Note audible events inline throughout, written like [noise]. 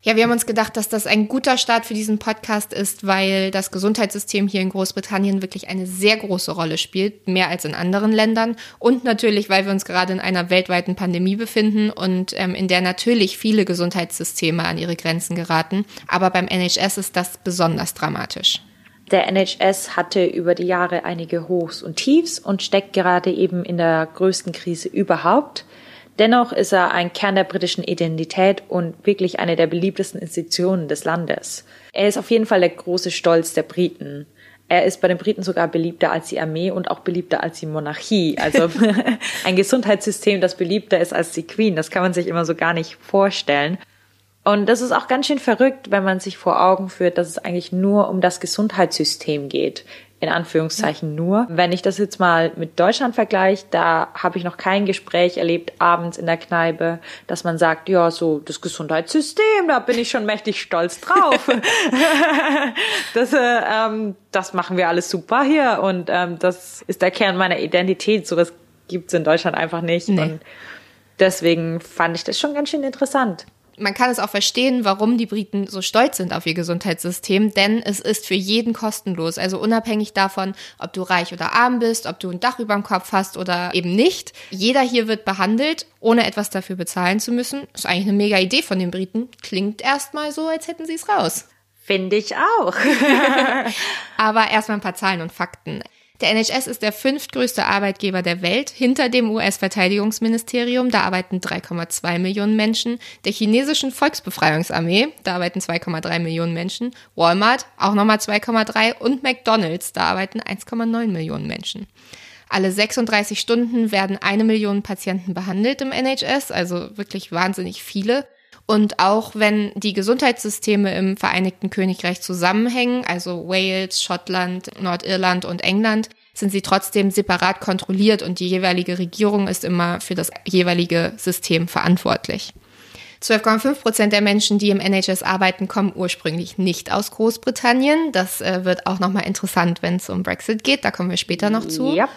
Ja, wir haben uns gedacht, dass das ein guter Start für diesen Podcast ist, weil das Gesundheitssystem hier in Großbritannien wirklich eine sehr große Rolle spielt, mehr als in anderen Ländern. Und natürlich, weil wir uns gerade in einer weltweiten Pandemie befinden und ähm, in der natürlich viele Gesundheitssysteme an ihre Grenzen geraten. Aber beim NHS ist das besonders dramatisch. Der NHS hatte über die Jahre einige Hochs und Tiefs und steckt gerade eben in der größten Krise überhaupt. Dennoch ist er ein Kern der britischen Identität und wirklich eine der beliebtesten Institutionen des Landes. Er ist auf jeden Fall der große Stolz der Briten. Er ist bei den Briten sogar beliebter als die Armee und auch beliebter als die Monarchie. Also [laughs] ein Gesundheitssystem, das beliebter ist als die Queen, das kann man sich immer so gar nicht vorstellen. Und das ist auch ganz schön verrückt, wenn man sich vor Augen führt, dass es eigentlich nur um das Gesundheitssystem geht in Anführungszeichen nur. Wenn ich das jetzt mal mit Deutschland vergleiche, da habe ich noch kein Gespräch erlebt abends in der Kneipe, dass man sagt, ja, so das Gesundheitssystem, da bin ich schon mächtig stolz drauf. [laughs] das, äh, ähm, das machen wir alles super hier und ähm, das ist der Kern meiner Identität. Sowas gibt's in Deutschland einfach nicht. Nee. Und deswegen fand ich das schon ganz schön interessant man kann es auch verstehen, warum die Briten so stolz sind auf ihr Gesundheitssystem, denn es ist für jeden kostenlos. Also unabhängig davon, ob du reich oder arm bist, ob du ein Dach über dem Kopf hast oder eben nicht. Jeder hier wird behandelt, ohne etwas dafür bezahlen zu müssen. Ist eigentlich eine mega Idee von den Briten. Klingt erstmal so, als hätten sie es raus. Finde ich auch. [laughs] Aber erstmal ein paar Zahlen und Fakten. Der NHS ist der fünftgrößte Arbeitgeber der Welt hinter dem US-Verteidigungsministerium. Da arbeiten 3,2 Millionen Menschen. Der chinesischen Volksbefreiungsarmee, da arbeiten 2,3 Millionen Menschen. Walmart, auch nochmal 2,3. Und McDonald's, da arbeiten 1,9 Millionen Menschen. Alle 36 Stunden werden eine Million Patienten behandelt im NHS, also wirklich wahnsinnig viele. Und auch wenn die Gesundheitssysteme im Vereinigten Königreich zusammenhängen, also Wales, Schottland, Nordirland und England, sind sie trotzdem separat kontrolliert und die jeweilige Regierung ist immer für das jeweilige System verantwortlich. 12,5 Prozent der Menschen, die im NHS arbeiten, kommen ursprünglich nicht aus Großbritannien. Das äh, wird auch nochmal interessant, wenn es um Brexit geht. Da kommen wir später noch zu. Ja.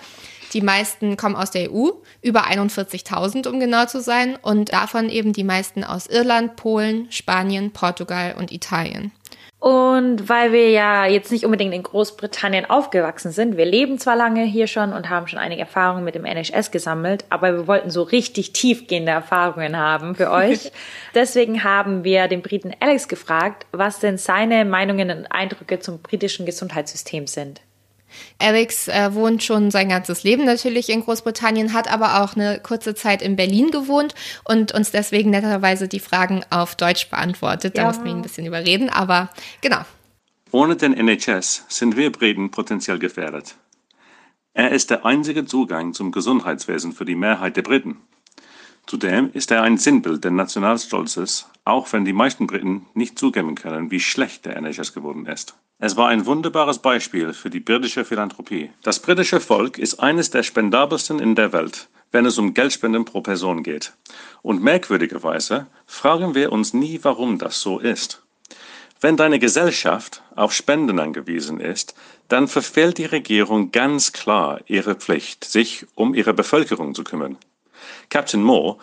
Die meisten kommen aus der EU, über 41.000 um genau zu sein, und davon eben die meisten aus Irland, Polen, Spanien, Portugal und Italien. Und weil wir ja jetzt nicht unbedingt in Großbritannien aufgewachsen sind, wir leben zwar lange hier schon und haben schon einige Erfahrungen mit dem NHS gesammelt, aber wir wollten so richtig tiefgehende Erfahrungen haben für [laughs] euch. Deswegen haben wir den Briten Alex gefragt, was denn seine Meinungen und Eindrücke zum britischen Gesundheitssystem sind. Alex äh, wohnt schon sein ganzes Leben natürlich in Großbritannien, hat aber auch eine kurze Zeit in Berlin gewohnt und uns deswegen netterweise die Fragen auf Deutsch beantwortet. Da ja. mussten wir ihn ein bisschen überreden, aber genau. Ohne den NHS sind wir Briten potenziell gefährdet. Er ist der einzige Zugang zum Gesundheitswesen für die Mehrheit der Briten. Zudem ist er ein Sinnbild des Nationalstolzes, auch wenn die meisten Briten nicht zugeben können, wie schlecht der NHS geworden ist. Es war ein wunderbares Beispiel für die britische Philanthropie. Das britische Volk ist eines der spendabelsten in der Welt, wenn es um Geldspenden pro Person geht. Und merkwürdigerweise fragen wir uns nie, warum das so ist. Wenn deine Gesellschaft auf Spenden angewiesen ist, dann verfehlt die Regierung ganz klar ihre Pflicht, sich um ihre Bevölkerung zu kümmern. Captain Moore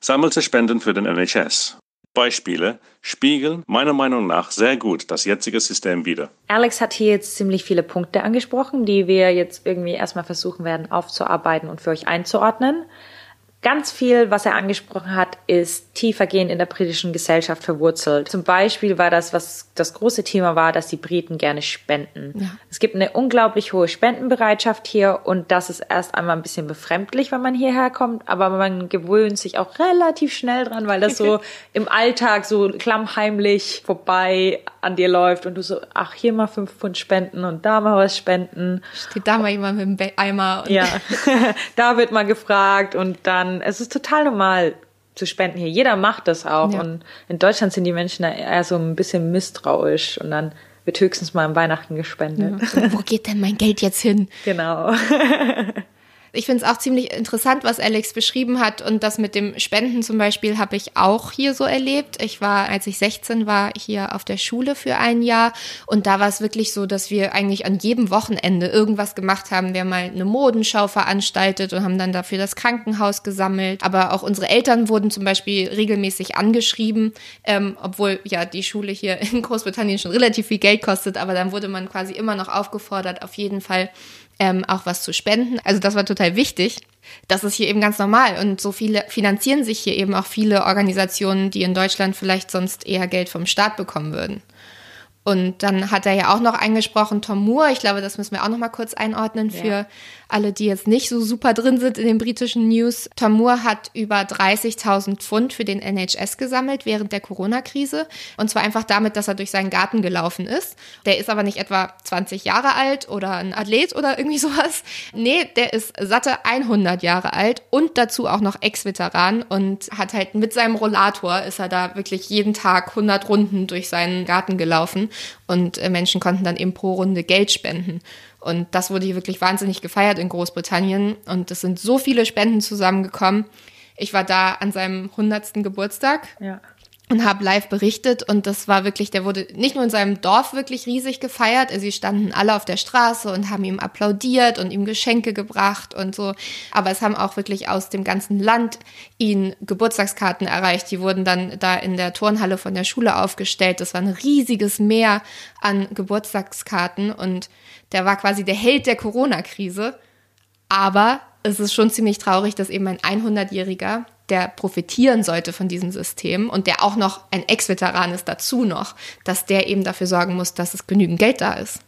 sammelte Spenden für den NHS Beispiele spiegeln meiner Meinung nach sehr gut das jetzige System wider. Alex hat hier jetzt ziemlich viele Punkte angesprochen, die wir jetzt irgendwie erstmal versuchen werden aufzuarbeiten und für euch einzuordnen. Ganz viel, was er angesprochen hat, ist tiefergehend in der britischen Gesellschaft verwurzelt. Zum Beispiel war das, was das große Thema war, dass die Briten gerne spenden. Ja. Es gibt eine unglaublich hohe Spendenbereitschaft hier und das ist erst einmal ein bisschen befremdlich, wenn man hierher kommt, aber man gewöhnt sich auch relativ schnell dran, weil das so [laughs] im Alltag so klammheimlich vorbei an dir läuft und du so, ach, hier mal fünf Pfund spenden und da mal was spenden. Steht da mal jemand mit dem Eimer. ja, [laughs] da wird mal gefragt und dann es ist total normal zu spenden hier. Jeder macht das auch. Ja. Und in Deutschland sind die Menschen da eher so ein bisschen misstrauisch und dann wird höchstens mal am Weihnachten gespendet. Ja. Wo geht denn mein Geld jetzt hin? [laughs] Genau. [laughs] Ich finde es auch ziemlich interessant, was Alex beschrieben hat. Und das mit dem Spenden zum Beispiel habe ich auch hier so erlebt. Ich war, als ich 16 war, hier auf der Schule für ein Jahr. Und da war es wirklich so, dass wir eigentlich an jedem Wochenende irgendwas gemacht haben. Wir haben mal eine Modenschau veranstaltet und haben dann dafür das Krankenhaus gesammelt. Aber auch unsere Eltern wurden zum Beispiel regelmäßig angeschrieben, ähm, obwohl ja die Schule hier in Großbritannien schon relativ viel Geld kostet. Aber dann wurde man quasi immer noch aufgefordert, auf jeden Fall ähm, auch was zu spenden. Also das war total wichtig. Das ist hier eben ganz normal und so viele finanzieren sich hier eben auch viele Organisationen, die in Deutschland vielleicht sonst eher Geld vom Staat bekommen würden. Und dann hat er ja auch noch angesprochen, Tom Moore. Ich glaube, das müssen wir auch noch mal kurz einordnen für ja alle, die jetzt nicht so super drin sind in den britischen News. Tom Moore hat über 30.000 Pfund für den NHS gesammelt während der Corona-Krise. Und zwar einfach damit, dass er durch seinen Garten gelaufen ist. Der ist aber nicht etwa 20 Jahre alt oder ein Athlet oder irgendwie [laughs] sowas. Nee, der ist satte 100 Jahre alt und dazu auch noch Ex-Veteran und hat halt mit seinem Rollator ist er da wirklich jeden Tag 100 Runden durch seinen Garten gelaufen und äh, Menschen konnten dann eben pro Runde Geld spenden. Und das wurde hier wirklich wahnsinnig gefeiert in Großbritannien. Und es sind so viele Spenden zusammengekommen. Ich war da an seinem 100. Geburtstag. Ja und habe live berichtet und das war wirklich, der wurde nicht nur in seinem Dorf wirklich riesig gefeiert, also sie standen alle auf der Straße und haben ihm applaudiert und ihm Geschenke gebracht und so, aber es haben auch wirklich aus dem ganzen Land ihn Geburtstagskarten erreicht, die wurden dann da in der Turnhalle von der Schule aufgestellt, das war ein riesiges Meer an Geburtstagskarten und der war quasi der Held der Corona-Krise, aber es ist schon ziemlich traurig, dass eben ein 100-Jähriger der profitieren sollte von diesem System und der auch noch ein Ex-Veteran ist dazu noch, dass der eben dafür sorgen muss, dass es genügend Geld da ist.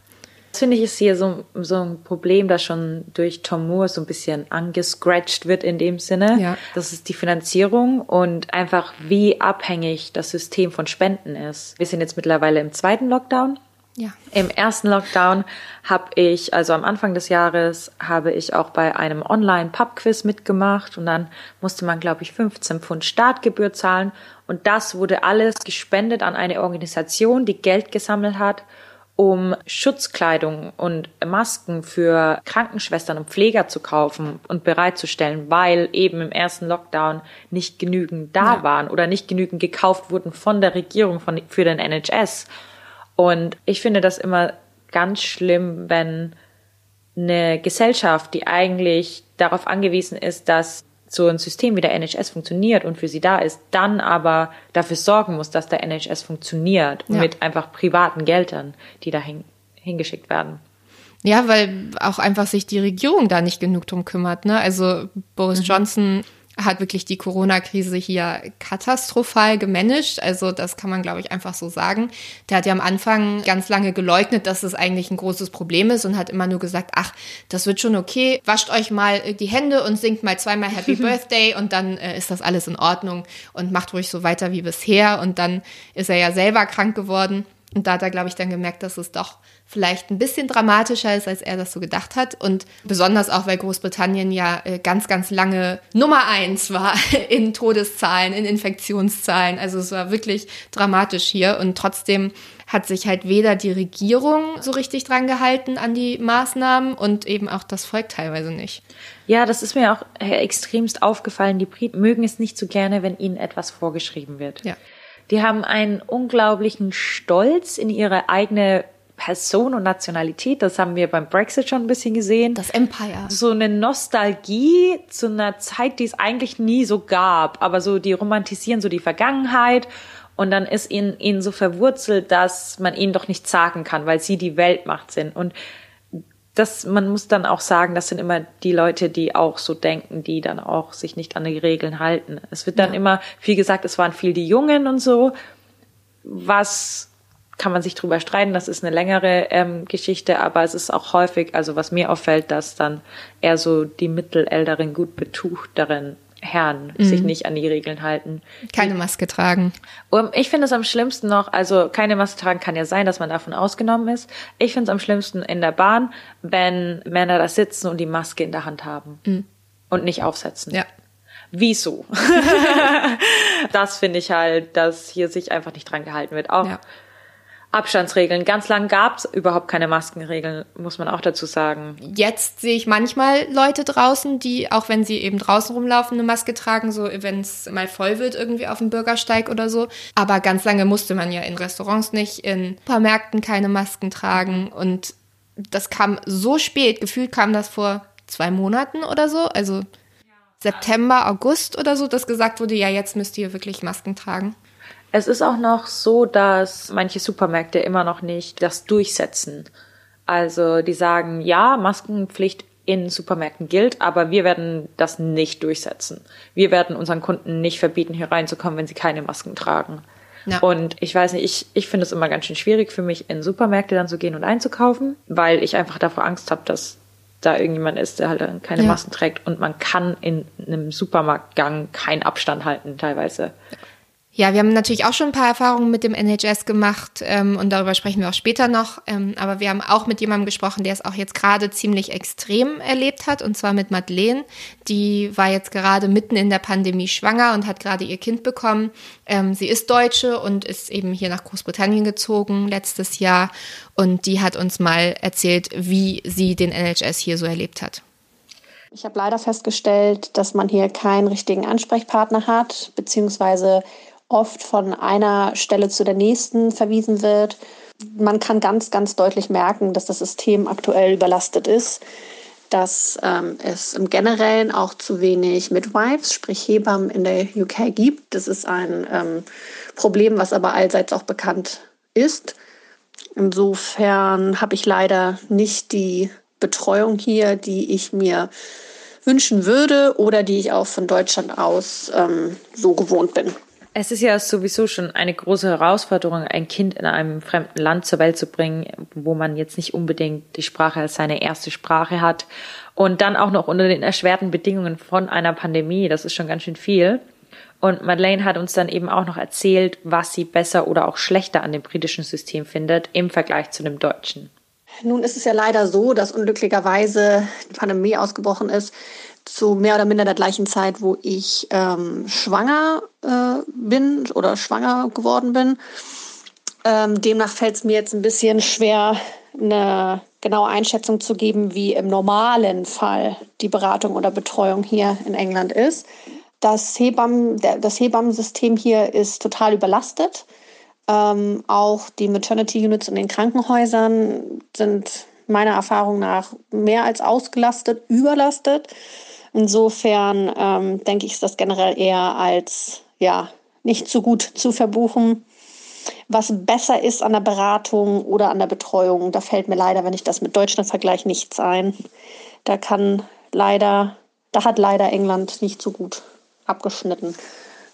Das finde ich ist hier so, so ein Problem, das schon durch Tom Moore so ein bisschen angescratcht wird in dem Sinne. Ja. Das ist die Finanzierung und einfach wie abhängig das System von Spenden ist. Wir sind jetzt mittlerweile im zweiten Lockdown. Ja. Im ersten Lockdown habe ich, also am Anfang des Jahres, habe ich auch bei einem Online-Pub-Quiz mitgemacht und dann musste man, glaube ich, 15 Pfund Startgebühr zahlen und das wurde alles gespendet an eine Organisation, die Geld gesammelt hat, um Schutzkleidung und Masken für Krankenschwestern und Pfleger zu kaufen und bereitzustellen, weil eben im ersten Lockdown nicht genügend da ja. waren oder nicht genügend gekauft wurden von der Regierung von, für den NHS. Und ich finde das immer ganz schlimm, wenn eine Gesellschaft, die eigentlich darauf angewiesen ist, dass so ein System wie der NHS funktioniert und für sie da ist, dann aber dafür sorgen muss, dass der NHS funktioniert ja. mit einfach privaten Geldern, die da hin, hingeschickt werden. Ja, weil auch einfach sich die Regierung da nicht genug drum kümmert. Ne? Also Boris mhm. Johnson hat wirklich die Corona-Krise hier katastrophal gemanagt. Also das kann man, glaube ich, einfach so sagen. Der hat ja am Anfang ganz lange geleugnet, dass es eigentlich ein großes Problem ist und hat immer nur gesagt, ach, das wird schon okay. Wascht euch mal die Hände und singt mal zweimal Happy [laughs] Birthday und dann äh, ist das alles in Ordnung und macht ruhig so weiter wie bisher. Und dann ist er ja selber krank geworden. Und da hat er, glaube ich, dann gemerkt, dass es doch vielleicht ein bisschen dramatischer ist, als er das so gedacht hat. Und besonders auch, weil Großbritannien ja äh, ganz, ganz lange Nummer eins war [laughs] in Todeszahlen, in Infektionszahlen. Also es war wirklich dramatisch hier. Und trotzdem hat sich halt weder die Regierung so richtig dran gehalten an die Maßnahmen und eben auch das Volk teilweise nicht. Ja, das ist mir auch äh, extremst aufgefallen. Die Briten mögen es nicht so gerne, wenn ihnen etwas vorgeschrieben wird. Ja. Die haben einen unglaublichen Stolz in ihre eigene Person und Nationalität. Das haben wir beim Brexit schon ein bisschen gesehen. Das Empire. So eine Nostalgie zu einer Zeit, die es eigentlich nie so gab. Aber so, die romantisieren so die Vergangenheit. Und dann ist ihnen, ihnen so verwurzelt, dass man ihnen doch nicht sagen kann, weil sie die Weltmacht sind. Und das, man muss dann auch sagen, das sind immer die Leute, die auch so denken, die dann auch sich nicht an die Regeln halten. Es wird dann ja. immer viel gesagt, es waren viel die Jungen und so. Was kann man sich drüber streiten, das ist eine längere ähm, Geschichte, aber es ist auch häufig, also was mir auffällt, dass dann eher so die mittelälteren, gut betuchteren Herren mhm. sich nicht an die Regeln halten. Keine Maske tragen. Um, ich finde es am schlimmsten noch, also keine Maske tragen kann ja sein, dass man davon ausgenommen ist. Ich finde es am schlimmsten in der Bahn, wenn Männer da sitzen und die Maske in der Hand haben mhm. und nicht aufsetzen. Ja. Wieso? [laughs] das finde ich halt, dass hier sich einfach nicht dran gehalten wird. Auch ja. Abstandsregeln. Ganz lang gab es überhaupt keine Maskenregeln, muss man auch dazu sagen. Jetzt sehe ich manchmal Leute draußen, die, auch wenn sie eben draußen rumlaufen, eine Maske tragen, so wenn es mal voll wird irgendwie auf dem Bürgersteig oder so. Aber ganz lange musste man ja in Restaurants nicht, in Supermärkten keine Masken tragen. Und das kam so spät, gefühlt kam das vor zwei Monaten oder so, also September, August oder so, dass gesagt wurde, ja, jetzt müsst ihr wirklich Masken tragen. Es ist auch noch so, dass manche Supermärkte immer noch nicht das durchsetzen. Also die sagen, ja, Maskenpflicht in Supermärkten gilt, aber wir werden das nicht durchsetzen. Wir werden unseren Kunden nicht verbieten, hier reinzukommen, wenn sie keine Masken tragen. Ja. Und ich weiß nicht, ich, ich finde es immer ganz schön schwierig für mich, in Supermärkte dann zu gehen und einzukaufen, weil ich einfach davor Angst habe, dass da irgendjemand ist, der halt keine ja. Masken trägt und man kann in einem Supermarktgang keinen Abstand halten teilweise. Ja. Wir haben natürlich auch schon ein paar Erfahrungen mit dem NHS gemacht ähm, und darüber sprechen wir auch später noch. Ähm, aber wir haben auch mit jemandem gesprochen, der es auch jetzt gerade ziemlich extrem erlebt hat, und zwar mit Madeleine. Die war jetzt gerade mitten in der Pandemie schwanger und hat gerade ihr Kind bekommen. Ähm, sie ist Deutsche und ist eben hier nach Großbritannien gezogen letztes Jahr. Und die hat uns mal erzählt, wie sie den NHS hier so erlebt hat. Ich habe leider festgestellt, dass man hier keinen richtigen Ansprechpartner hat, beziehungsweise oft von einer Stelle zu der nächsten verwiesen wird. Man kann ganz, ganz deutlich merken, dass das System aktuell überlastet ist, dass ähm, es im Generellen auch zu wenig Midwives, sprich Hebammen in der UK gibt. Das ist ein ähm, Problem, was aber allseits auch bekannt ist. Insofern habe ich leider nicht die Betreuung hier, die ich mir wünschen würde oder die ich auch von Deutschland aus ähm, so gewohnt bin. Es ist ja sowieso schon eine große Herausforderung, ein Kind in einem fremden Land zur Welt zu bringen, wo man jetzt nicht unbedingt die Sprache als seine erste Sprache hat. Und dann auch noch unter den erschwerten Bedingungen von einer Pandemie. Das ist schon ganz schön viel. Und Madeleine hat uns dann eben auch noch erzählt, was sie besser oder auch schlechter an dem britischen System findet im Vergleich zu dem deutschen. Nun ist es ja leider so, dass unglücklicherweise die Pandemie ausgebrochen ist zu mehr oder minder der gleichen Zeit, wo ich ähm, schwanger äh, bin oder schwanger geworden bin. Ähm, demnach fällt es mir jetzt ein bisschen schwer, eine genaue Einschätzung zu geben, wie im normalen Fall die Beratung oder Betreuung hier in England ist. Das, Hebammen, das Hebammensystem hier ist total überlastet. Ähm, auch die Maternity Units in den Krankenhäusern sind meiner Erfahrung nach mehr als ausgelastet, überlastet. Insofern ähm, denke ich, ist das generell eher als ja nicht so gut zu verbuchen. Was besser ist an der Beratung oder an der Betreuung, da fällt mir leider, wenn ich das mit Deutschland vergleiche, nichts ein. Da kann leider, da hat leider England nicht so gut abgeschnitten.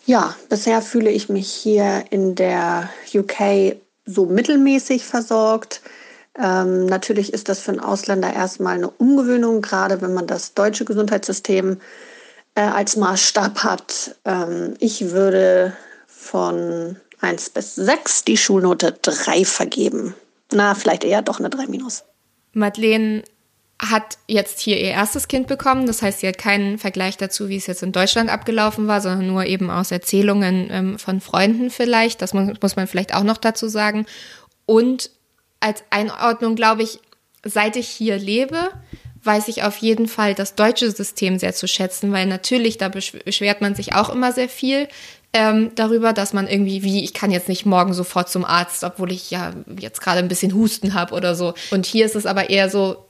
Ja, bisher fühle ich mich hier in der UK so mittelmäßig versorgt. Ähm, natürlich ist das für einen Ausländer erstmal eine Umgewöhnung, gerade wenn man das deutsche Gesundheitssystem äh, als Maßstab hat. Ähm, ich würde von 1 bis 6 die Schulnote 3 vergeben. Na, vielleicht eher doch eine 3 minus. Madeleine hat jetzt hier ihr erstes Kind bekommen. Das heißt, sie hat keinen Vergleich dazu, wie es jetzt in Deutschland abgelaufen war, sondern nur eben aus Erzählungen ähm, von Freunden vielleicht. Das muss, man vielleicht auch noch dazu sagen. Und als Einordnung, glaube ich, seit ich hier lebe, weiß ich auf jeden Fall das deutsche System sehr zu schätzen, weil natürlich, da beschwert man sich auch immer sehr viel ähm, darüber, dass man irgendwie, wie, ich kann jetzt nicht morgen sofort zum Arzt, obwohl ich ja jetzt gerade ein bisschen Husten habe oder so. Und hier ist es aber eher so,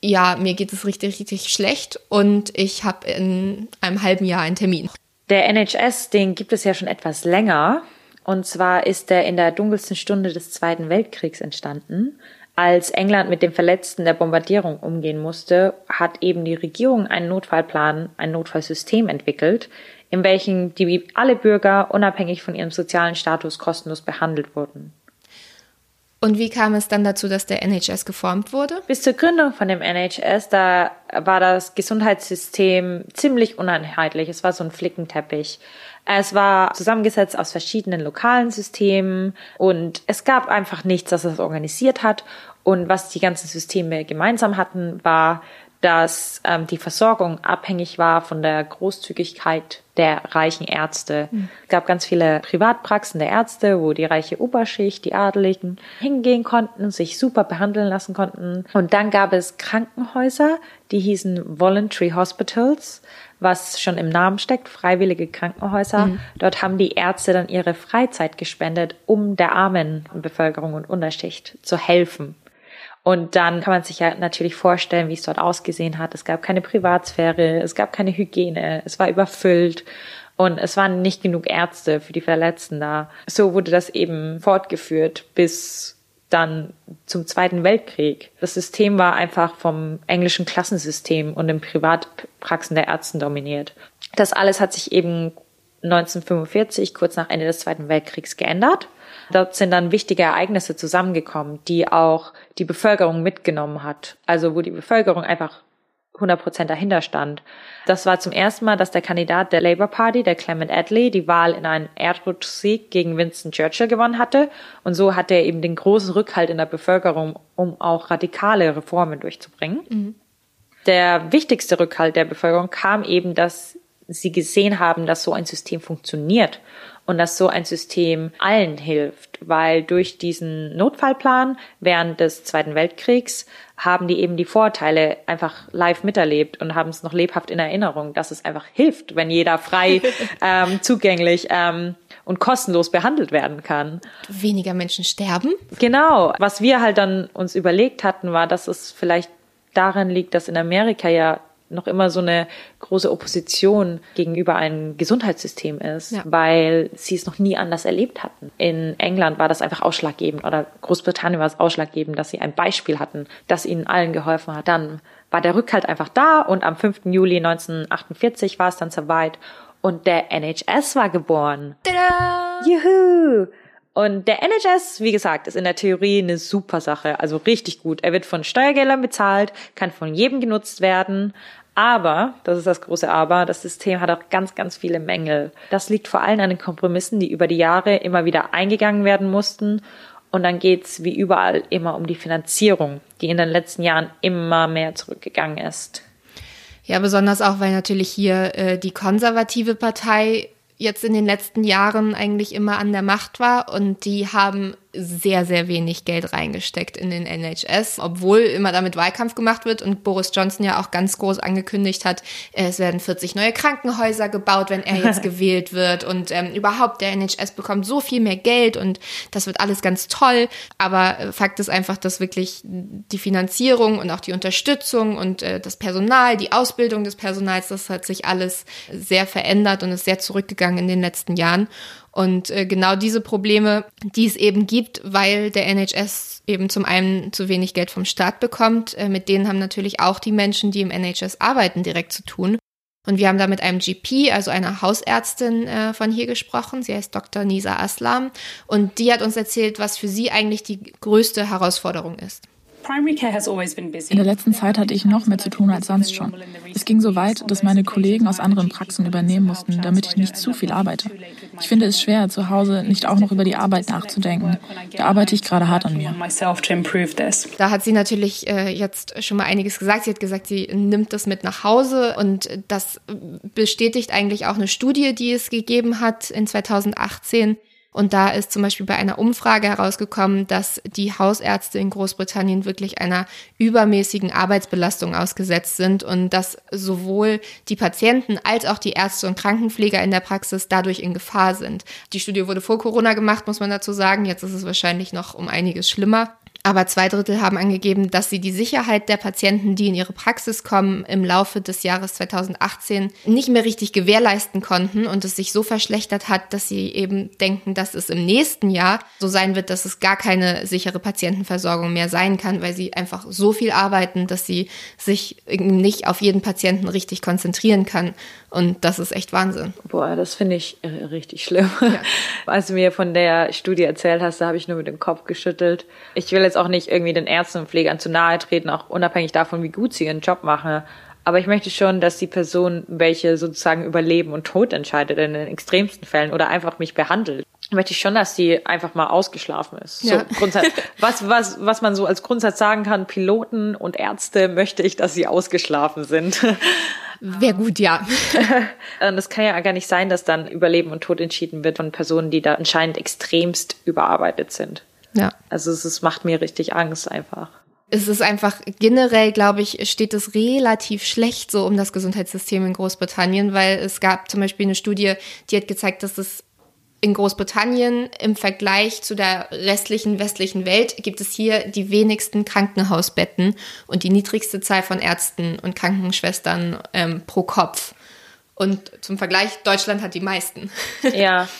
ja, mir geht es richtig, richtig schlecht und ich habe in einem halben Jahr einen Termin. Der NHS, den gibt es ja schon etwas länger. Und zwar ist er in der dunkelsten Stunde des Zweiten Weltkriegs entstanden. Als England mit den Verletzten der Bombardierung umgehen musste, hat eben die Regierung einen Notfallplan, ein Notfallsystem entwickelt, in welchem die alle Bürger unabhängig von ihrem sozialen Status kostenlos behandelt wurden. Und wie kam es dann dazu, dass der NHS geformt wurde? Bis zur Gründung von dem NHS, da war das Gesundheitssystem ziemlich uneinheitlich. Es war so ein Flickenteppich. Es war zusammengesetzt aus verschiedenen lokalen Systemen und es gab einfach nichts, das es organisiert hat. Und was die ganzen Systeme gemeinsam hatten, war, dass ähm, die Versorgung abhängig war von der Großzügigkeit der reichen Ärzte. Mhm. Es gab ganz viele Privatpraxen der Ärzte, wo die reiche Oberschicht, die Adeligen hingehen konnten, sich super behandeln lassen konnten. Und dann gab es Krankenhäuser, die hießen Voluntary Hospitals, was schon im Namen steckt, freiwillige Krankenhäuser. Mhm. Dort haben die Ärzte dann ihre Freizeit gespendet, um der armen Bevölkerung und Unterschicht zu helfen. Und dann kann man sich ja natürlich vorstellen, wie es dort ausgesehen hat. Es gab keine Privatsphäre, es gab keine Hygiene, es war überfüllt und es waren nicht genug Ärzte für die Verletzten da. So wurde das eben fortgeführt bis dann zum Zweiten Weltkrieg. Das System war einfach vom englischen Klassensystem und den Privatpraxen der Ärzte dominiert. Das alles hat sich eben 1945, kurz nach Ende des Zweiten Weltkriegs, geändert. Dort sind dann wichtige Ereignisse zusammengekommen, die auch die Bevölkerung mitgenommen hat. Also wo die Bevölkerung einfach 100 Prozent dahinter stand. Das war zum ersten Mal, dass der Kandidat der Labour Party, der Clement Attlee, die Wahl in einen Erdrutschsieg gegen Winston Churchill gewonnen hatte. Und so hatte er eben den großen Rückhalt in der Bevölkerung, um auch radikale Reformen durchzubringen. Mhm. Der wichtigste Rückhalt der Bevölkerung kam eben, dass sie gesehen haben, dass so ein System funktioniert und dass so ein System allen hilft, weil durch diesen Notfallplan während des Zweiten Weltkriegs haben die eben die Vorteile einfach live miterlebt und haben es noch lebhaft in Erinnerung, dass es einfach hilft, wenn jeder frei [laughs] ähm, zugänglich ähm, und kostenlos behandelt werden kann. Weniger Menschen sterben. Genau. Was wir halt dann uns überlegt hatten, war, dass es vielleicht daran liegt, dass in Amerika ja noch immer so eine große Opposition gegenüber einem Gesundheitssystem ist, ja. weil sie es noch nie anders erlebt hatten. In England war das einfach ausschlaggebend oder Großbritannien war es ausschlaggebend, dass sie ein Beispiel hatten, das ihnen allen geholfen hat. Dann war der Rückhalt einfach da und am 5. Juli 1948 war es dann soweit und der NHS war geboren. Tada! Juhu! Und der NHS, wie gesagt, ist in der Theorie eine super Sache, also richtig gut. Er wird von Steuergeldern bezahlt, kann von jedem genutzt werden. Aber, das ist das große Aber, das System hat auch ganz, ganz viele Mängel. Das liegt vor allem an den Kompromissen, die über die Jahre immer wieder eingegangen werden mussten. Und dann geht's wie überall immer um die Finanzierung, die in den letzten Jahren immer mehr zurückgegangen ist. Ja, besonders auch, weil natürlich hier äh, die konservative Partei jetzt in den letzten Jahren eigentlich immer an der Macht war und die haben sehr, sehr wenig Geld reingesteckt in den NHS, obwohl immer damit Wahlkampf gemacht wird und Boris Johnson ja auch ganz groß angekündigt hat, es werden 40 neue Krankenhäuser gebaut, wenn er jetzt [laughs] gewählt wird und ähm, überhaupt der NHS bekommt so viel mehr Geld und das wird alles ganz toll. Aber äh, Fakt ist einfach, dass wirklich die Finanzierung und auch die Unterstützung und äh, das Personal, die Ausbildung des Personals, das hat sich alles sehr verändert und ist sehr zurückgegangen in den letzten Jahren. Und äh, genau diese Probleme, die es eben gibt, weil der NHS eben zum einen zu wenig Geld vom Staat bekommt, äh, mit denen haben natürlich auch die Menschen, die im NHS arbeiten, direkt zu tun. Und wir haben da mit einem GP, also einer Hausärztin äh, von hier gesprochen. Sie heißt Dr. Nisa Aslam. Und die hat uns erzählt, was für sie eigentlich die größte Herausforderung ist. In der letzten Zeit hatte ich noch mehr zu tun als sonst schon. Es ging so weit, dass meine Kollegen aus anderen Praxen übernehmen mussten, damit ich nicht zu viel arbeite. Ich finde es schwer, zu Hause nicht auch noch über die Arbeit nachzudenken. Da arbeite ich gerade hart an mir. Da hat sie natürlich äh, jetzt schon mal einiges gesagt. Sie hat gesagt, sie nimmt das mit nach Hause und das bestätigt eigentlich auch eine Studie, die es gegeben hat in 2018 und da ist zum Beispiel bei einer Umfrage herausgekommen, dass die Hausärzte in Großbritannien wirklich einer übermäßigen Arbeitsbelastung ausgesetzt sind und dass sowohl die Patienten als auch die Ärzte und Krankenpfleger in der Praxis dadurch in Gefahr sind. Die Studie wurde vor Corona gemacht, muss man dazu sagen. Jetzt ist es wahrscheinlich noch um einiges schlimmer. Aber zwei Drittel haben angegeben, dass sie die Sicherheit der Patienten, die in ihre Praxis kommen, im Laufe des Jahres 2018 nicht mehr richtig gewährleisten konnten und es sich so verschlechtert hat, dass sie eben denken, dass es im nächsten Jahr so sein wird, dass es gar keine sichere Patientenversorgung mehr sein kann, weil sie einfach so viel arbeiten, dass sie sich nicht auf jeden Patienten richtig konzentrieren kann. Und das ist echt Wahnsinn. Boah, das finde ich richtig schlimm. Ja. Als du mir von der Studie erzählt hast, da habe ich nur mit dem Kopf geschüttelt. Ich will jetzt auch nicht irgendwie den Ärzten und Pflegern zu nahe treten, auch unabhängig davon, wie gut sie ihren Job machen. Aber ich möchte schon, dass die Person, welche sozusagen über Leben und Tod entscheidet in den extremsten Fällen oder einfach mich behandelt, möchte ich schon, dass die einfach mal ausgeschlafen ist. Ja. So Grundsatz, [laughs] was, was, was man so als Grundsatz sagen kann, Piloten und Ärzte möchte ich, dass sie ausgeschlafen sind. Wäre gut, ja. [laughs] Und es kann ja gar nicht sein, dass dann über Leben und Tod entschieden wird von Personen, die da anscheinend extremst überarbeitet sind. Ja. Also es, es macht mir richtig Angst einfach es ist einfach generell, glaube ich, steht es relativ schlecht so um das Gesundheitssystem in Großbritannien, weil es gab zum Beispiel eine Studie, die hat gezeigt, dass es in Großbritannien im Vergleich zu der restlichen westlichen Welt gibt es hier die wenigsten Krankenhausbetten und die niedrigste Zahl von Ärzten und Krankenschwestern ähm, pro Kopf. Und zum Vergleich, Deutschland hat die meisten. Ja. [laughs]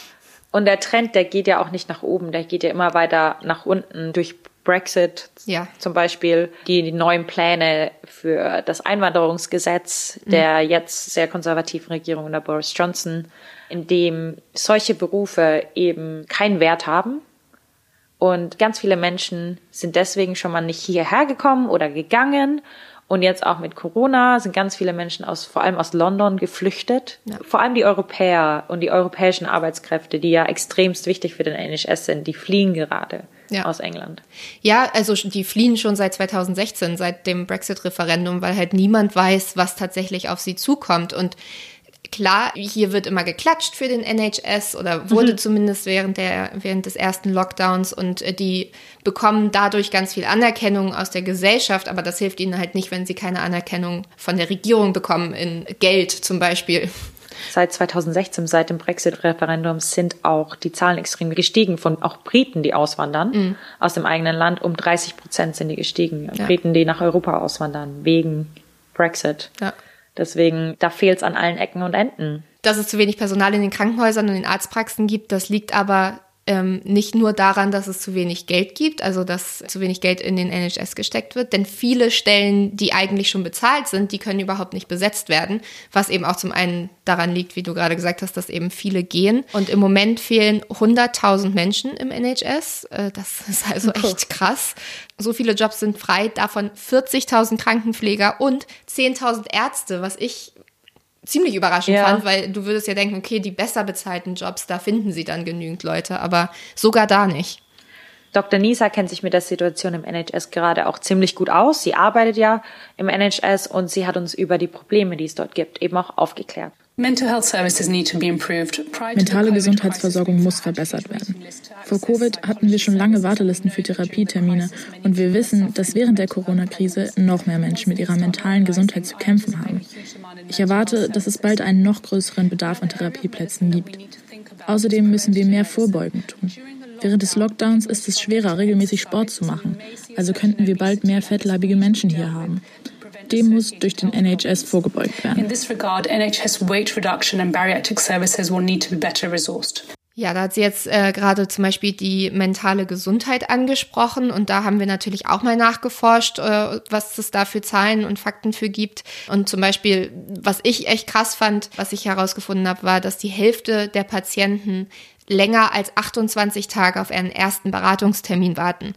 Und der Trend, der geht ja auch nicht nach oben, der geht ja immer weiter nach unten durch Brexit ja. zum Beispiel, die, die, neuen Pläne für das Einwanderungsgesetz mhm. der jetzt sehr konservativen Regierung unter Boris Johnson, in dem solche Berufe eben keinen Wert haben. Und ganz viele Menschen sind deswegen schon mal nicht hierher gekommen oder gegangen und jetzt auch mit Corona sind ganz viele Menschen aus, vor allem aus London geflüchtet. Ja. Vor allem die Europäer und die europäischen Arbeitskräfte, die ja extremst wichtig für den NHS sind, die fliehen gerade ja. aus England. Ja, also die fliehen schon seit 2016, seit dem Brexit-Referendum, weil halt niemand weiß, was tatsächlich auf sie zukommt. Und klar, hier wird immer geklatscht für den NHS oder wurde mhm. zumindest während der während des ersten Lockdowns und äh, die bekommen dadurch ganz viel Anerkennung aus der Gesellschaft, aber das hilft ihnen halt nicht, wenn sie keine Anerkennung von der Regierung bekommen in Geld zum Beispiel. Seit 2016, seit dem Brexit-Referendum, sind auch die Zahlen extrem gestiegen von auch Briten, die auswandern mhm. aus dem eigenen Land. Um 30 Prozent sind die gestiegen. Ja. Briten, die nach Europa auswandern wegen Brexit. Ja. Deswegen, da fehlt es an allen Ecken und Enden. Dass es zu wenig Personal in den Krankenhäusern und in Arztpraxen gibt, das liegt aber ähm, nicht nur daran, dass es zu wenig Geld gibt, also dass zu wenig Geld in den NHS gesteckt wird, denn viele Stellen, die eigentlich schon bezahlt sind, die können überhaupt nicht besetzt werden, was eben auch zum einen daran liegt, wie du gerade gesagt hast, dass eben viele gehen. Und im Moment fehlen 100.000 Menschen im NHS. Äh, das [laughs] ist also echt krass. So viele Jobs sind frei, davon 40.000 Krankenpfleger und 10.000 Ärzte, was ich ziemlich überraschend ja. fand, weil du würdest ja denken, okay, die besser bezahlten Jobs, da finden sie dann genügend Leute, aber sogar da nicht. Dr. Nisa kennt sich mit der Situation im NHS gerade auch ziemlich gut aus. Sie arbeitet ja im NHS und sie hat uns über die Probleme, die es dort gibt, eben auch aufgeklärt. Mentale Gesundheitsversorgung muss verbessert werden. Vor Covid hatten wir schon lange Wartelisten für Therapietermine und wir wissen, dass während der Corona-Krise noch mehr Menschen mit ihrer mentalen Gesundheit zu kämpfen haben. Ich erwarte, dass es bald einen noch größeren Bedarf an Therapieplätzen gibt. Außerdem müssen wir mehr vorbeugend tun. Während des Lockdowns ist es schwerer, regelmäßig Sport zu machen, also könnten wir bald mehr fettleibige Menschen hier haben. Dem muss durch den NHS vorgebeugt werden. In this regard, NHS weight reduction and bariatric services will need to be better resourced. Ja, da hat sie jetzt äh, gerade zum Beispiel die mentale Gesundheit angesprochen und da haben wir natürlich auch mal nachgeforscht, äh, was es da für Zahlen und Fakten für gibt. Und zum Beispiel, was ich echt krass fand, was ich herausgefunden habe, war, dass die Hälfte der Patienten länger als 28 Tage auf einen ersten Beratungstermin warten.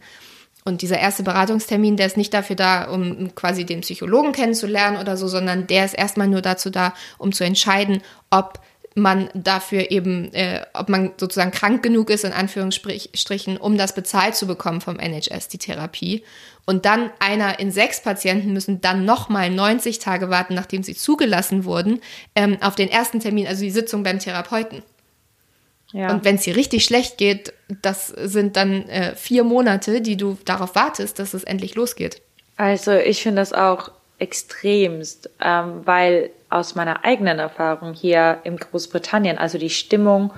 Und dieser erste Beratungstermin, der ist nicht dafür da, um quasi den Psychologen kennenzulernen oder so, sondern der ist erstmal nur dazu da, um zu entscheiden, ob man dafür eben, äh, ob man sozusagen krank genug ist, in Anführungsstrichen, um das bezahlt zu bekommen vom NHS, die Therapie. Und dann einer in sechs Patienten müssen dann nochmal 90 Tage warten, nachdem sie zugelassen wurden, ähm, auf den ersten Termin, also die Sitzung beim Therapeuten. Ja. Und wenn es dir richtig schlecht geht, das sind dann äh, vier Monate, die du darauf wartest, dass es endlich losgeht. Also ich finde das auch extremst, ähm, weil aus meiner eigenen Erfahrung hier in Großbritannien, also die Stimmung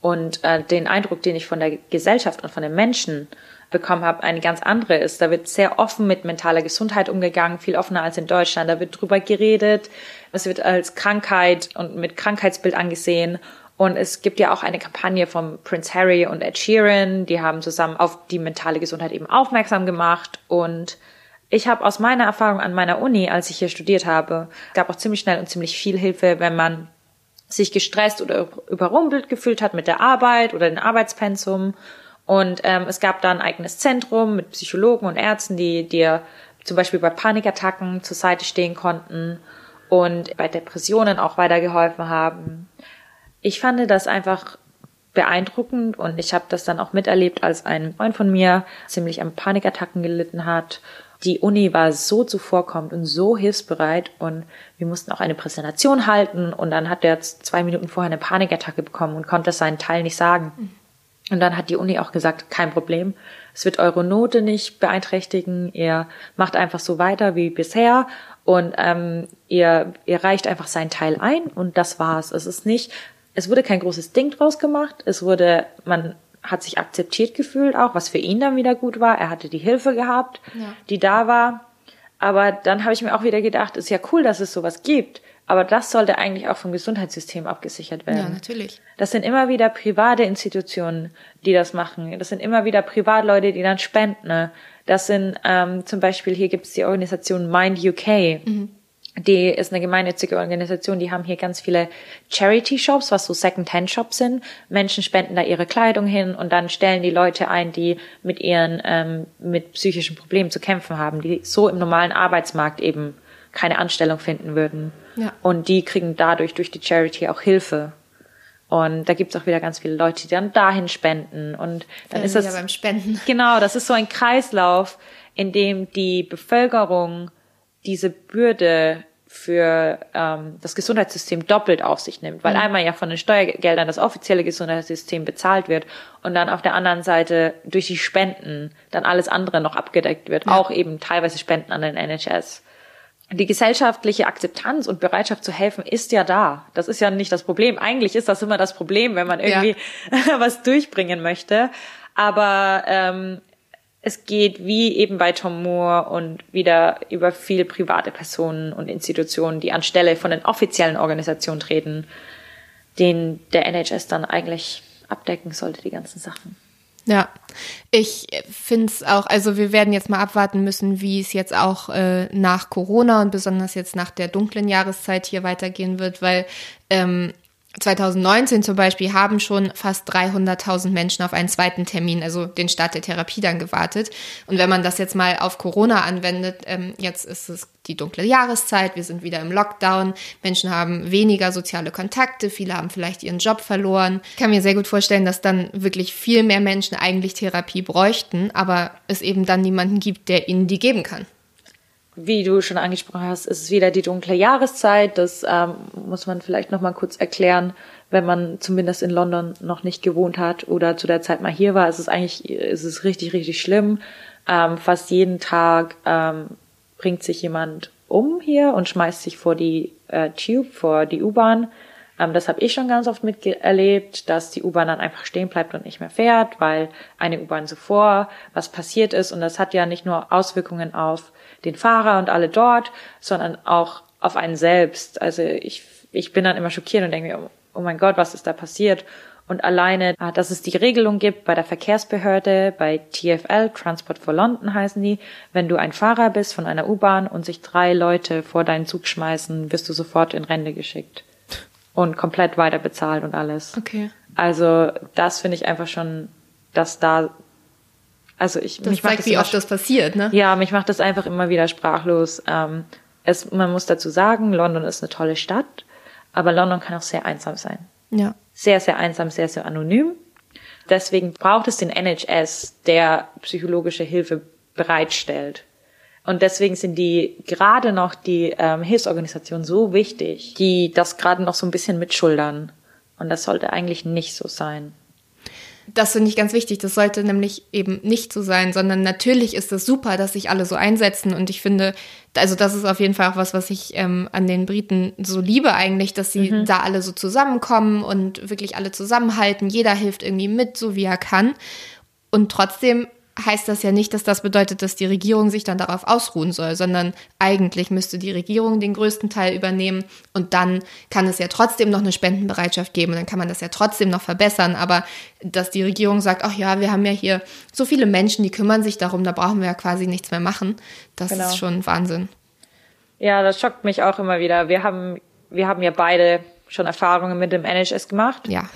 und äh, den Eindruck, den ich von der Gesellschaft und von den Menschen bekommen habe, eine ganz andere ist. Da wird sehr offen mit mentaler Gesundheit umgegangen, viel offener als in Deutschland. Da wird drüber geredet, es wird als Krankheit und mit Krankheitsbild angesehen und es gibt ja auch eine Kampagne von Prince Harry und Ed Sheeran, die haben zusammen auf die mentale Gesundheit eben aufmerksam gemacht. Und ich habe aus meiner Erfahrung an meiner Uni, als ich hier studiert habe, gab auch ziemlich schnell und ziemlich viel Hilfe, wenn man sich gestresst oder überrumpelt gefühlt hat mit der Arbeit oder dem Arbeitspensum. Und ähm, es gab da ein eigenes Zentrum mit Psychologen und Ärzten, die dir zum Beispiel bei Panikattacken zur Seite stehen konnten und bei Depressionen auch weitergeholfen haben ich fand das einfach beeindruckend und ich habe das dann auch miterlebt, als ein Freund von mir ziemlich an Panikattacken gelitten hat. Die Uni war so zuvorkommend und so hilfsbereit und wir mussten auch eine Präsentation halten und dann hat er zwei Minuten vorher eine Panikattacke bekommen und konnte seinen Teil nicht sagen. Und dann hat die Uni auch gesagt, kein Problem, es wird eure Note nicht beeinträchtigen, ihr macht einfach so weiter wie bisher und ähm, ihr, ihr reicht einfach seinen Teil ein und das war's. Es ist nicht, es wurde kein großes Ding draus gemacht. Es wurde, man hat sich akzeptiert gefühlt auch, was für ihn dann wieder gut war. Er hatte die Hilfe gehabt, ja. die da war. Aber dann habe ich mir auch wieder gedacht, ist ja cool, dass es sowas gibt. Aber das sollte eigentlich auch vom Gesundheitssystem abgesichert werden. Ja, natürlich. Das sind immer wieder private Institutionen, die das machen. Das sind immer wieder Privatleute, die dann spenden. Ne? Das sind ähm, zum Beispiel, hier gibt es die Organisation Mind UK. Mhm. Die ist eine gemeinnützige Organisation, die haben hier ganz viele Charity-Shops, was so Second-Hand-Shops sind. Menschen spenden da ihre Kleidung hin und dann stellen die Leute ein, die mit ihren, ähm, mit psychischen Problemen zu kämpfen haben, die so im normalen Arbeitsmarkt eben keine Anstellung finden würden. Ja. Und die kriegen dadurch durch die Charity auch Hilfe. Und da gibt's auch wieder ganz viele Leute, die dann dahin spenden. Und dann ja, ist das. Ja beim Spenden. Genau, das ist so ein Kreislauf, in dem die Bevölkerung diese Bürde für ähm, das Gesundheitssystem doppelt auf sich nimmt, weil mhm. einmal ja von den Steuergeldern das offizielle Gesundheitssystem bezahlt wird und dann auf der anderen Seite durch die Spenden dann alles andere noch abgedeckt wird, ja. auch eben teilweise Spenden an den NHS. Die gesellschaftliche Akzeptanz und Bereitschaft zu helfen ist ja da. Das ist ja nicht das Problem. Eigentlich ist das immer das Problem, wenn man irgendwie ja. [laughs] was durchbringen möchte. Aber ähm, es geht wie eben bei Tom Moore und wieder über viele private Personen und Institutionen, die anstelle von den offiziellen Organisationen treten, den der NHS dann eigentlich abdecken sollte, die ganzen Sachen. Ja, ich finde es auch, also wir werden jetzt mal abwarten müssen, wie es jetzt auch äh, nach Corona und besonders jetzt nach der dunklen Jahreszeit hier weitergehen wird, weil ähm, 2019 zum Beispiel haben schon fast 300.000 Menschen auf einen zweiten Termin, also den Start der Therapie dann gewartet. Und wenn man das jetzt mal auf Corona anwendet, ähm, jetzt ist es die dunkle Jahreszeit, wir sind wieder im Lockdown, Menschen haben weniger soziale Kontakte, viele haben vielleicht ihren Job verloren. Ich kann mir sehr gut vorstellen, dass dann wirklich viel mehr Menschen eigentlich Therapie bräuchten, aber es eben dann niemanden gibt, der ihnen die geben kann wie du schon angesprochen hast, ist es wieder die dunkle Jahreszeit. Das ähm, muss man vielleicht noch mal kurz erklären, wenn man zumindest in London noch nicht gewohnt hat oder zu der Zeit mal hier war. Es ist eigentlich, es ist richtig, richtig schlimm. Ähm, fast jeden Tag ähm, bringt sich jemand um hier und schmeißt sich vor die äh, Tube, vor die U-Bahn. Ähm, das habe ich schon ganz oft miterlebt, dass die U-Bahn dann einfach stehen bleibt und nicht mehr fährt, weil eine U-Bahn zuvor was passiert ist. Und das hat ja nicht nur Auswirkungen auf den Fahrer und alle dort, sondern auch auf einen selbst. Also ich, ich bin dann immer schockiert und denke mir, oh mein Gott, was ist da passiert? Und alleine, ah, dass es die Regelung gibt bei der Verkehrsbehörde, bei TFL, Transport for London heißen die, wenn du ein Fahrer bist von einer U-Bahn und sich drei Leute vor deinen Zug schmeißen, wirst du sofort in Rente geschickt. Und komplett weiter bezahlt und alles. Okay. Also das finde ich einfach schon, dass da also ich das mich zeigt, das wie oft das passiert, ne? Ja, mich macht das einfach immer wieder sprachlos. Ähm, es, man muss dazu sagen, London ist eine tolle Stadt, aber London kann auch sehr einsam sein. Ja. Sehr, sehr einsam, sehr, sehr anonym. Deswegen braucht es den NHS, der psychologische Hilfe bereitstellt. Und deswegen sind die gerade noch die ähm, Hilfsorganisationen so wichtig, die das gerade noch so ein bisschen mitschultern. Und das sollte eigentlich nicht so sein. Das finde ich ganz wichtig. Das sollte nämlich eben nicht so sein, sondern natürlich ist es super, dass sich alle so einsetzen. Und ich finde, also das ist auf jeden Fall auch was, was ich ähm, an den Briten so liebe eigentlich, dass sie mhm. da alle so zusammenkommen und wirklich alle zusammenhalten. Jeder hilft irgendwie mit, so wie er kann. Und trotzdem heißt das ja nicht, dass das bedeutet, dass die Regierung sich dann darauf ausruhen soll, sondern eigentlich müsste die Regierung den größten Teil übernehmen und dann kann es ja trotzdem noch eine Spendenbereitschaft geben und dann kann man das ja trotzdem noch verbessern. Aber dass die Regierung sagt, ach ja, wir haben ja hier so viele Menschen, die kümmern sich darum, da brauchen wir ja quasi nichts mehr machen, das genau. ist schon Wahnsinn. Ja, das schockt mich auch immer wieder. Wir haben, wir haben ja beide schon Erfahrungen mit dem NHS gemacht. Ja.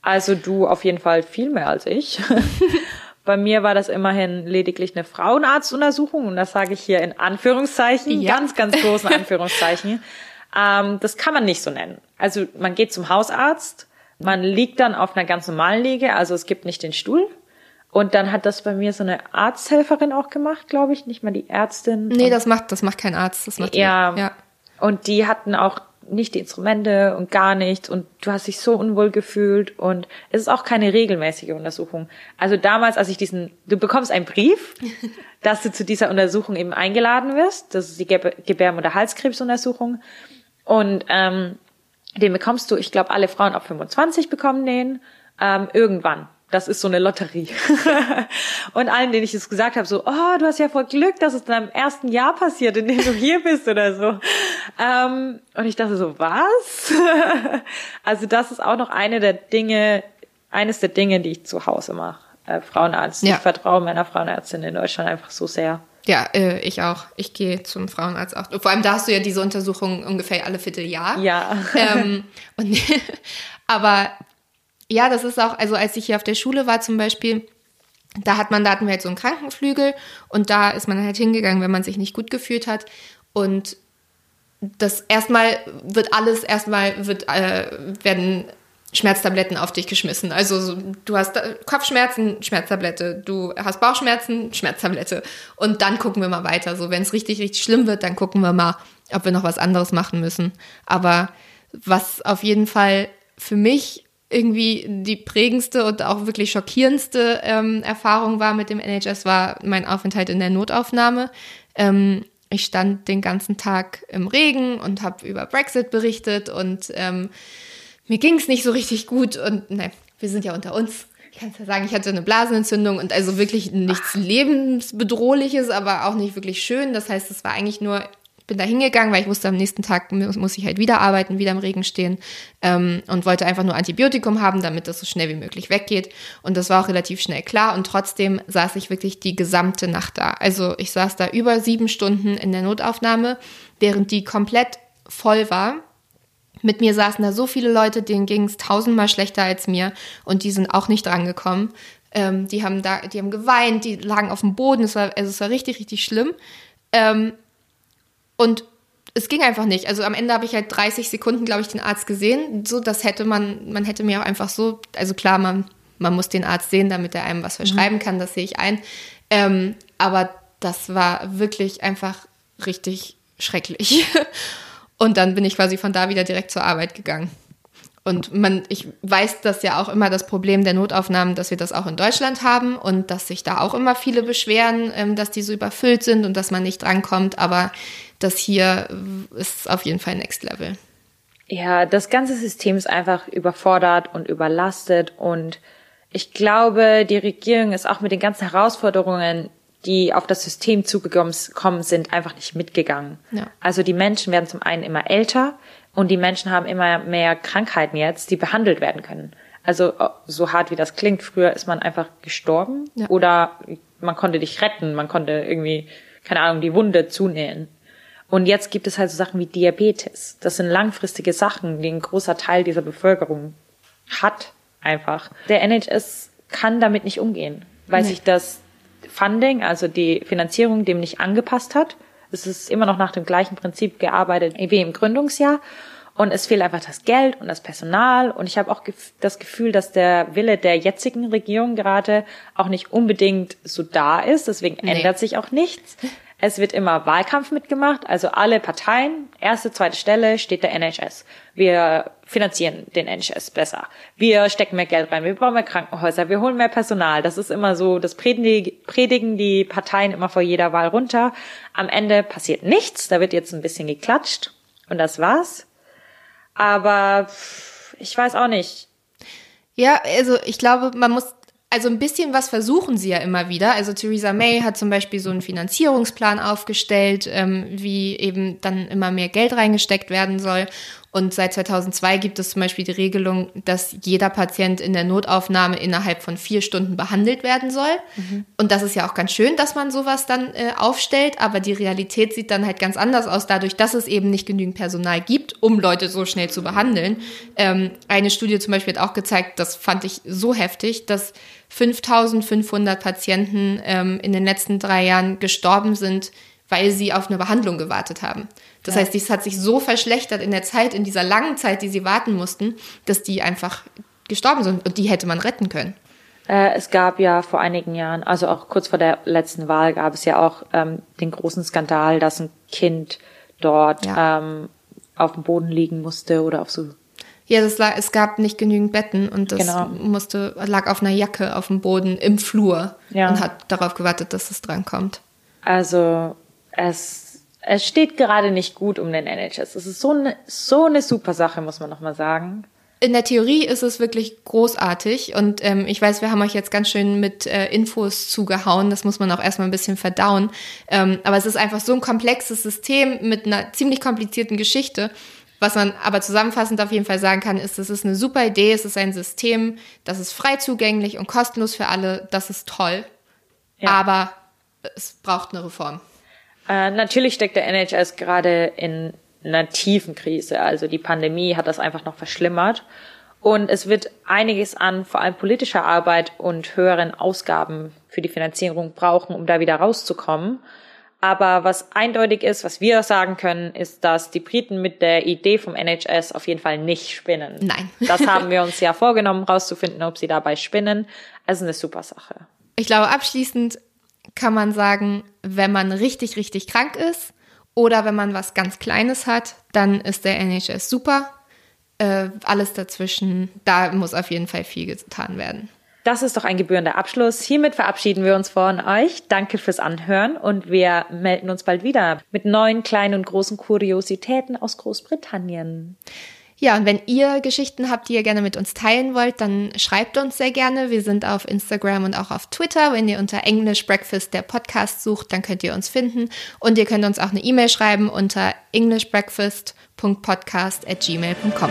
Also du auf jeden Fall viel mehr als ich. [laughs] Bei mir war das immerhin lediglich eine Frauenarztuntersuchung und das sage ich hier in Anführungszeichen, ja. ganz, ganz großen [laughs] Anführungszeichen. ähm, das kann man nicht so nennen. Also man geht zum Hausarzt, Man liegt dann auf einer ganz normalen Liege, also es gibt nicht den Stuhl. Und dann hat das bei mir so eine Arzthelferin auch gemacht, glaube ich, nicht mal die Ärztin. Nee, das macht, das macht kein Arzt, das macht ja, die, ja. Und die hatten auch nicht die Instrumente und gar nichts und du hast dich so unwohl gefühlt und es ist auch keine regelmäßige Untersuchung. Also damals, als ich diesen, du bekommst einen Brief, [laughs] dass du zu dieser Untersuchung eben eingeladen wirst, das ist die Gebärmutter-Halskrebsuntersuchung und ähm, den bekommst du, ich glaube, alle Frauen ab 25 bekommen den ähm, irgendwann. Das ist so eine Lotterie. [laughs] und allen, denen ich es gesagt habe, so, oh, du hast ja voll Glück, dass es in deinem ersten Jahr passiert, in dem du hier [laughs] bist oder so. Ähm, und ich dachte so, was? [laughs] also das ist auch noch eine der Dinge, eines der Dinge, die ich zu Hause mache. Äh, Frauenarzt. Ja. Ich vertraue meiner Frauenärztin in Deutschland einfach so sehr. Ja, äh, ich auch. Ich gehe zum Frauenarzt auch. Vor allem da hast du ja diese Untersuchung ungefähr alle Vierteljahr. Ja. Ähm, und, aber ja, das ist auch, also als ich hier auf der Schule war zum Beispiel, da hat man, da hatten wir halt so einen Krankenflügel und da ist man halt hingegangen, wenn man sich nicht gut gefühlt hat. Und das erstmal wird alles, erstmal wird, äh, werden Schmerztabletten auf dich geschmissen. Also du hast Kopfschmerzen, Schmerztablette, du hast Bauchschmerzen, Schmerztablette. Und dann gucken wir mal weiter. So, wenn es richtig, richtig schlimm wird, dann gucken wir mal, ob wir noch was anderes machen müssen. Aber was auf jeden Fall für mich irgendwie die prägendste und auch wirklich schockierendste ähm, Erfahrung war mit dem NHS, war mein Aufenthalt in der Notaufnahme. Ähm, ich stand den ganzen Tag im Regen und habe über Brexit berichtet und ähm, mir ging es nicht so richtig gut und ne, wir sind ja unter uns. Ich kann es ja sagen, ich hatte eine Blasenentzündung und also wirklich nichts lebensbedrohliches, aber auch nicht wirklich schön. Das heißt, es war eigentlich nur bin da hingegangen, weil ich wusste, am nächsten Tag muss, muss ich halt wieder arbeiten, wieder im Regen stehen ähm, und wollte einfach nur Antibiotikum haben, damit das so schnell wie möglich weggeht. Und das war auch relativ schnell klar und trotzdem saß ich wirklich die gesamte Nacht da. Also ich saß da über sieben Stunden in der Notaufnahme, während die komplett voll war. Mit mir saßen da so viele Leute, denen ging es tausendmal schlechter als mir und die sind auch nicht drangekommen. Ähm, die haben da, die haben geweint, die lagen auf dem Boden, es war, also es war richtig, richtig schlimm. Ähm, und es ging einfach nicht. Also am Ende habe ich halt 30 Sekunden, glaube ich, den Arzt gesehen. So, das hätte man, man hätte mir auch einfach so, also klar, man, man muss den Arzt sehen, damit er einem was verschreiben mhm. kann, das sehe ich ein. Ähm, aber das war wirklich einfach richtig schrecklich. [laughs] Und dann bin ich quasi von da wieder direkt zur Arbeit gegangen. Und man, ich weiß das ja auch immer das Problem der Notaufnahmen, dass wir das auch in Deutschland haben und dass sich da auch immer viele beschweren, ähm, dass die so überfüllt sind und dass man nicht drankommt. Aber das hier ist auf jeden Fall Next Level. Ja, das ganze System ist einfach überfordert und überlastet und ich glaube, die Regierung ist auch mit den ganzen Herausforderungen, die auf das System zugekommen sind, einfach nicht mitgegangen. Ja. Also die Menschen werden zum einen immer älter und die Menschen haben immer mehr Krankheiten jetzt, die behandelt werden können. Also so hart wie das klingt, früher ist man einfach gestorben ja. oder man konnte dich retten, man konnte irgendwie, keine Ahnung, die Wunde zunähen. Und jetzt gibt es halt so Sachen wie Diabetes. Das sind langfristige Sachen, die ein großer Teil dieser Bevölkerung hat einfach. Der NHS kann damit nicht umgehen, weil nee. sich das Funding, also die Finanzierung dem nicht angepasst hat. Es ist immer noch nach dem gleichen Prinzip gearbeitet wie im Gründungsjahr. Und es fehlt einfach das Geld und das Personal. Und ich habe auch das Gefühl, dass der Wille der jetzigen Regierung gerade auch nicht unbedingt so da ist. Deswegen nee. ändert sich auch nichts. Es wird immer Wahlkampf mitgemacht, also alle Parteien, erste, zweite Stelle steht der NHS. Wir finanzieren den NHS besser. Wir stecken mehr Geld rein, wir brauchen mehr Krankenhäuser, wir holen mehr Personal. Das ist immer so, das predigen die Parteien immer vor jeder Wahl runter. Am Ende passiert nichts, da wird jetzt ein bisschen geklatscht und das war's. Aber ich weiß auch nicht. Ja, also ich glaube, man muss also ein bisschen was versuchen sie ja immer wieder. Also Theresa May hat zum Beispiel so einen Finanzierungsplan aufgestellt, ähm, wie eben dann immer mehr Geld reingesteckt werden soll. Und seit 2002 gibt es zum Beispiel die Regelung, dass jeder Patient in der Notaufnahme innerhalb von vier Stunden behandelt werden soll. Mhm. Und das ist ja auch ganz schön, dass man sowas dann äh, aufstellt. Aber die Realität sieht dann halt ganz anders aus, dadurch, dass es eben nicht genügend Personal gibt, um Leute so schnell zu behandeln. Ähm, eine Studie zum Beispiel hat auch gezeigt, das fand ich so heftig, dass 5500 Patienten ähm, in den letzten drei Jahren gestorben sind, weil sie auf eine Behandlung gewartet haben. Das ja. heißt, dies hat sich so verschlechtert in der Zeit, in dieser langen Zeit, die sie warten mussten, dass die einfach gestorben sind und die hätte man retten können. Äh, es gab ja vor einigen Jahren, also auch kurz vor der letzten Wahl, gab es ja auch ähm, den großen Skandal, dass ein Kind dort ja. ähm, auf dem Boden liegen musste oder auf so. Ja, das lag, es gab nicht genügend Betten und das genau. musste, lag auf einer Jacke auf dem Boden im Flur ja. und hat darauf gewartet, dass es drankommt. Also es, es steht gerade nicht gut um den NHS. Es ist so eine, so eine super Sache, muss man nochmal sagen in der Theorie ist es wirklich großartig und ähm, ich weiß, wir haben euch jetzt ganz schön mit äh, Infos zugehauen, das muss man auch erstmal ein bisschen verdauen, ähm, aber es ist einfach so ein komplexes System mit einer ziemlich komplizierten Geschichte. Was man aber zusammenfassend auf jeden Fall sagen kann, ist, es ist eine super Idee, es ist ein System, das ist frei zugänglich und kostenlos für alle, das ist toll, ja. aber es braucht eine Reform. Äh, natürlich steckt der NHS gerade in einer tiefen Krise. Also die Pandemie hat das einfach noch verschlimmert. Und es wird einiges an vor allem politischer Arbeit und höheren Ausgaben für die Finanzierung brauchen, um da wieder rauszukommen. Aber was eindeutig ist, was wir sagen können, ist, dass die Briten mit der Idee vom NHS auf jeden Fall nicht spinnen. Nein. [laughs] das haben wir uns ja vorgenommen, rauszufinden, ob sie dabei spinnen. Also eine super Sache. Ich glaube, abschließend kann man sagen, wenn man richtig, richtig krank ist, oder wenn man was ganz Kleines hat, dann ist der NHS super. Äh, alles dazwischen, da muss auf jeden Fall viel getan werden. Das ist doch ein gebührender Abschluss. Hiermit verabschieden wir uns von euch. Danke fürs Anhören und wir melden uns bald wieder mit neuen kleinen und großen Kuriositäten aus Großbritannien. Ja, und wenn ihr Geschichten habt, die ihr gerne mit uns teilen wollt, dann schreibt uns sehr gerne. Wir sind auf Instagram und auch auf Twitter. Wenn ihr unter English Breakfast der Podcast sucht, dann könnt ihr uns finden. Und ihr könnt uns auch eine E-Mail schreiben unter englishbreakfast.podcast at gmail.com.